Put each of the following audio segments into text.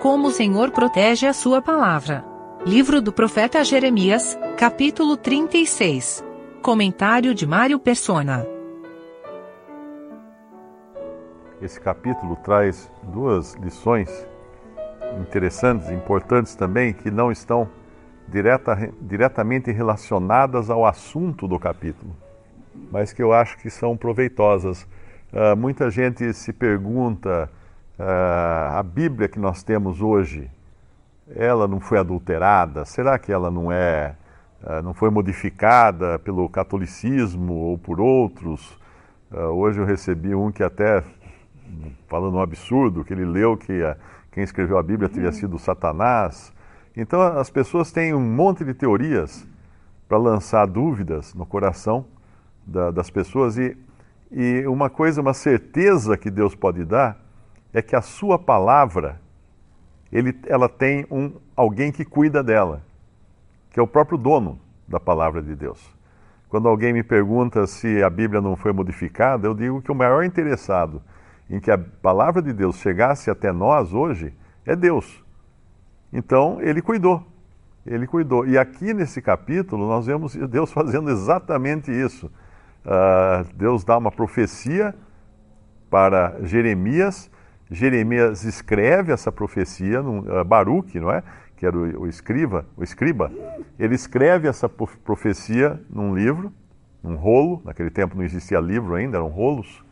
Como o Senhor protege a sua palavra. Livro do profeta Jeremias, capítulo 36. Comentário de Mário Persona. Esse capítulo traz duas lições interessantes, importantes também, que não estão direta, diretamente relacionadas ao assunto do capítulo, mas que eu acho que são proveitosas. Uh, muita gente se pergunta: a Bíblia que nós temos hoje, ela não foi adulterada? Será que ela não é, uh, não foi modificada pelo catolicismo ou por outros? hoje eu recebi um que até falando um absurdo, que ele leu que quem escreveu a Bíblia teria sido Satanás. Então as pessoas têm um monte de teorias para lançar dúvidas no coração da, das pessoas e, e uma coisa, uma certeza que Deus pode dar é que a sua palavra, ele, ela tem um, alguém que cuida dela, que é o próprio dono da palavra de Deus. Quando alguém me pergunta se a Bíblia não foi modificada, eu digo que o maior interessado em que a palavra de Deus chegasse até nós hoje é Deus. Então, ele cuidou. Ele cuidou. E aqui nesse capítulo nós vemos Deus fazendo exatamente isso. Uh, Deus dá uma profecia para Jeremias. Jeremias escreve essa profecia, uh, Baruque, não é? Que era o, escriba, o escriba. Ele escreve essa profecia num livro, num rolo. Naquele tempo não existia livro ainda, eram rolos.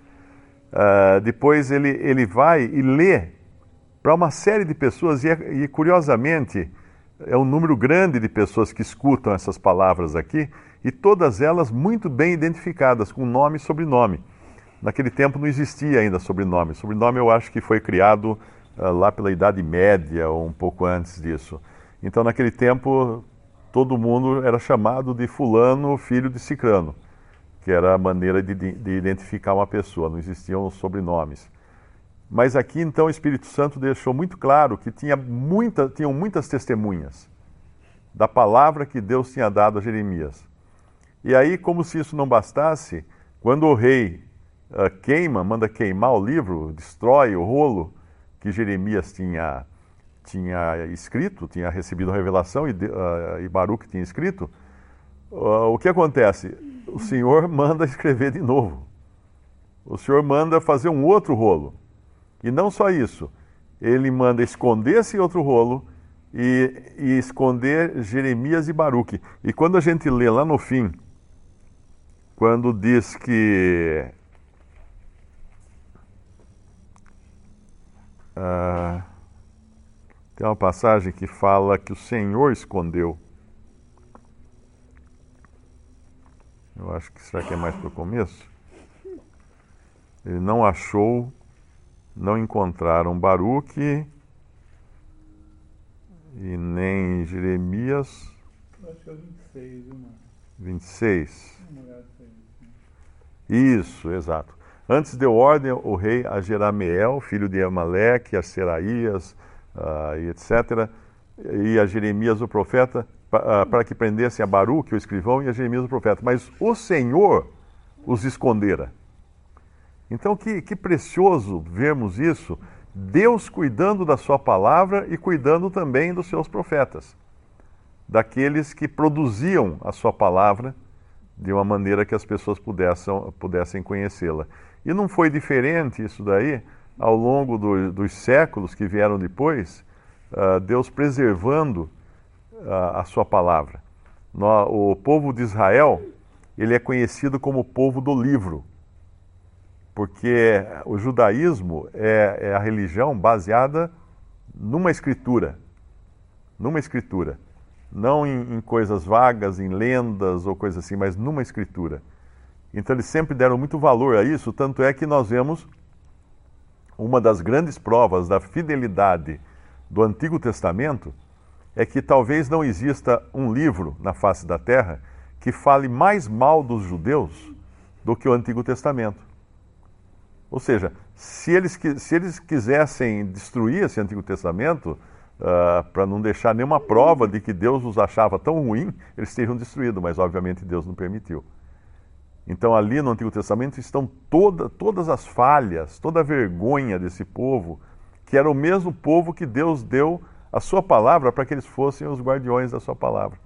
Uh, depois ele, ele vai e lê para uma série de pessoas, e, é, e, curiosamente é um número grande de pessoas que escutam essas palavras aqui, e todas elas muito bem identificadas, com nome e sobrenome. Naquele tempo não existia ainda sobrenome. Sobrenome eu acho que foi criado uh, lá pela Idade Média, ou um pouco antes disso. Então, naquele tempo, todo mundo era chamado de Fulano, filho de Cicrano que era a maneira de, de identificar uma pessoa, não existiam sobrenomes. Mas aqui então o Espírito Santo deixou muito claro que tinha muita, tinham muitas testemunhas da palavra que Deus tinha dado a Jeremias. E aí, como se isso não bastasse, quando o rei uh, queima, manda queimar o livro, destrói o rolo que Jeremias tinha, tinha escrito, tinha recebido a revelação e, uh, e Baruch tinha escrito, uh, o que acontece? o Senhor manda escrever de novo. O Senhor manda fazer um outro rolo. E não só isso, ele manda esconder esse outro rolo e, e esconder Jeremias e Baruque. E quando a gente lê lá no fim, quando diz que. Uh, tem uma passagem que fala que o Senhor escondeu Eu acho que será que é mais para o começo? Ele não achou, não encontraram Baruque e nem Jeremias. Acho que é 26, irmão. 26. Isso, exato. Antes deu ordem o rei a Jerameel, filho de Amaleque, a Seraías, uh, e etc., e a Jeremias o profeta, ah, para que prendessem a Baruque, o escrivão, e a Jeremias, o profeta. Mas o Senhor os escondera. Então, que, que precioso vermos isso, Deus cuidando da sua palavra e cuidando também dos seus profetas, daqueles que produziam a sua palavra de uma maneira que as pessoas pudessem, pudessem conhecê-la. E não foi diferente isso daí ao longo do, dos séculos que vieram depois, uh, Deus preservando a, a sua palavra. No, o povo de Israel, ele é conhecido como o povo do livro, porque o judaísmo é, é a religião baseada numa escritura, numa escritura, não em, em, coisas vagas, em lendas ou coisas assim, mas numa escritura. Então eles sempre deram muito valor a isso, tanto é que nós vemos uma das grandes provas da fidelidade do Antigo Testamento é que talvez não exista um livro na face da terra que fale mais mal dos judeus do que o Antigo Testamento. Ou seja, se eles, se eles quisessem destruir esse Antigo Testamento, uh, para não deixar nenhuma prova de que Deus os achava tão ruim, eles teriam destruído, mas obviamente Deus não permitiu. Então, ali no Antigo Testamento estão toda, todas as falhas, toda a vergonha desse povo que era o mesmo povo que Deus deu a sua palavra para que eles fossem os guardiões da sua palavra.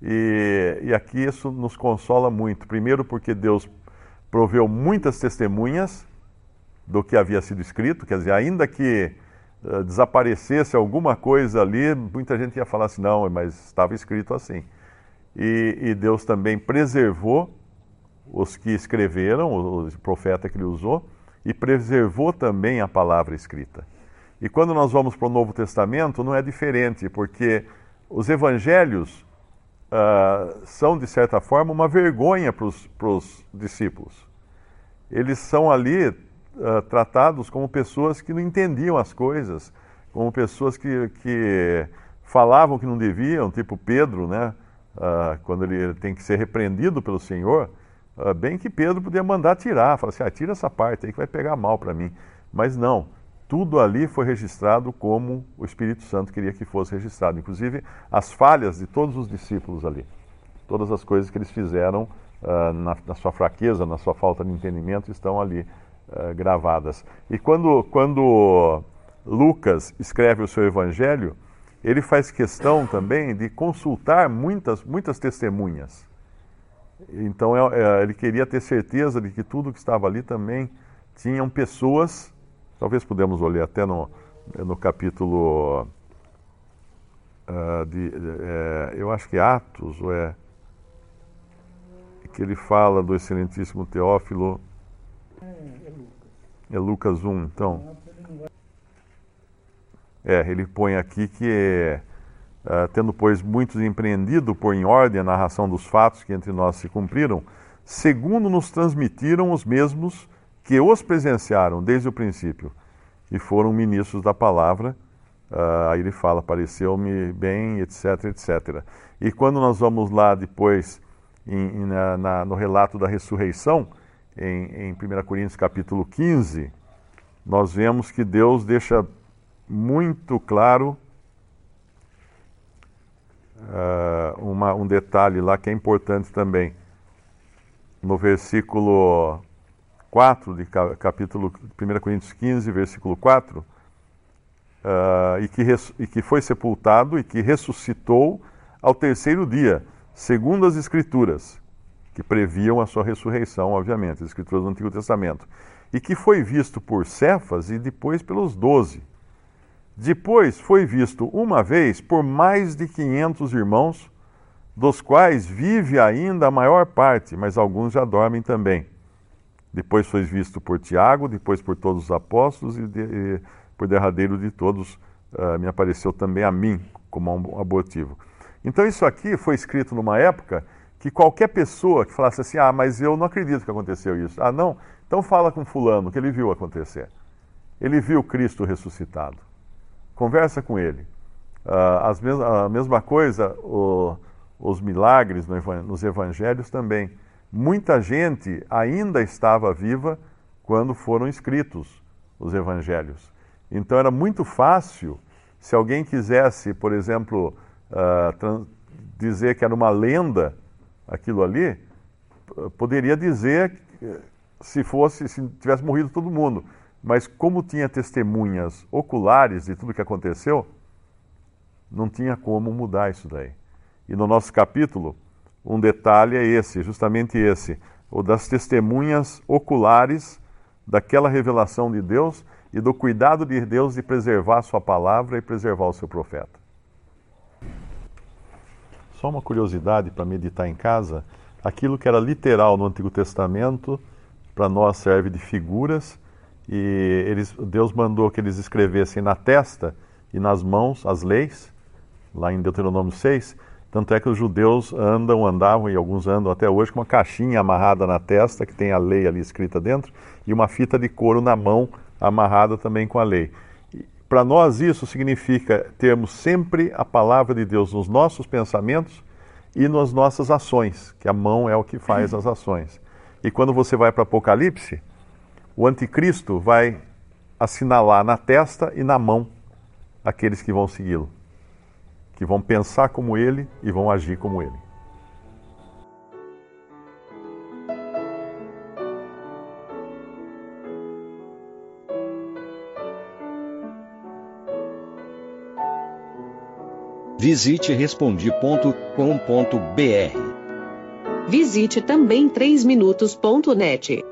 E, e aqui isso nos consola muito. Primeiro, porque Deus proveu muitas testemunhas do que havia sido escrito, quer dizer, ainda que uh, desaparecesse alguma coisa ali, muita gente ia falar assim: não, mas estava escrito assim. E, e Deus também preservou os que escreveram, o, profeta que ele usou, e preservou também a palavra escrita. E quando nós vamos para o Novo Testamento, não é diferente, porque os evangelhos uh, são, de certa forma, uma vergonha para os discípulos. Eles são ali uh, tratados como pessoas que não entendiam as coisas, como pessoas que, que falavam que não deviam, tipo Pedro, né? Uh, quando ele tem que ser repreendido pelo Senhor, bem que Pedro podia mandar tirar, falar assim, ah, tira essa parte aí que vai pegar mal para mim. Mas não, tudo ali foi registrado como o Espírito Santo queria que fosse registrado, inclusive as falhas de todos os discípulos ali, todas as coisas que eles fizeram uh, na, na, sua fraqueza, na sua falta de entendimento, estão ali uh, gravadas. E quando, quando Lucas escreve o seu evangelho, ele faz questão também de consultar muitas, muitas testemunhas. Então é, é, ele queria ter certeza de que tudo que estava ali também tinham pessoas Talvez podemos olhar até no, no capítulo uh, de, é, eu acho que Atos, ou é que ele fala do excelentíssimo Teófilo. É, é Lucas. É Lucas 1, então. É, ele põe aqui que, uh, tendo, pois, muitos empreendido por em ordem a narração dos fatos que entre nós se cumpriram, segundo nos transmitiram os mesmos que os presenciaram desde o princípio e foram ministros da palavra. Uh, aí ele fala, pareceu-me bem, etc, etc. E quando nós vamos lá depois em, em, na, na, no relato da ressurreição, em, em 1 Coríntios capítulo 15, nós vemos que Deus deixa muito claro uh, uma, um detalhe lá que é importante também. No versículo 4 de capítulo 1 Coríntios 15, versículo 4, uh, ah, e, que e que foi sepultado e que ressuscitou ao terceiro dia, segundo as Escrituras, que previam a sua ressurreição, obviamente, as Escrituras do Antigo Testamento, e que foi visto por Cefas e depois pelos doze. Depois foi visto uma vez por mais de 500 irmãos, dos quais vive ainda a maior parte, mas alguns já dormem também. Depois foi visto por Tiago, depois por todos os apóstolos e, de, e por derradeiro de todos uh, me apareceu também a mim como um abortivo. Então isso aqui foi escrito numa época que qualquer pessoa que falasse assim, ah, mas eu não acredito que aconteceu isso. Ah, não? Então fala com fulano que ele viu acontecer. Ele viu Cristo ressuscitado. Conversa com ele. Uh, mes a mesma coisa, o, os milagres no, nos evangelhos também muita gente ainda estava viva quando foram escritos os evangelhos. Então era muito fácil, se alguém quisesse, por exemplo, uh, dizer que era uma lenda aquilo ali, poderia dizer se fosse, se tivesse morrido todo mundo. Mas como tinha testemunhas oculares de tudo que aconteceu, não tinha como mudar isso daí. E no nosso capítulo, um detalhe é esse, justamente esse, o das testemunhas oculares daquela revelação de Deus e do cuidado de Deus de preservar a sua palavra e preservar o seu profeta. Só uma curiosidade para meditar em casa, aquilo que era literal no Antigo Testamento, para nós serve de figuras, e eles, Deus mandou que eles escrevessem na testa e nas mãos as leis, lá em Deuteronômio 6, tanto é que os judeus andam, andavam e alguns andam até hoje com uma caixinha amarrada na testa, que tem a lei ali escrita dentro, e uma fita de couro na mão, amarrada também com a lei. Para nós, isso significa termos sempre a palavra de Deus nos nossos pensamentos e nas nossas ações, que a mão é o que faz as ações. E quando você vai para Apocalipse, o anticristo vai assinalar na testa e na mão aqueles que vão segui-lo, que vão pensar como ele e vão agir como ele. Visite respondi.com.br. Visite também 3minutos.net.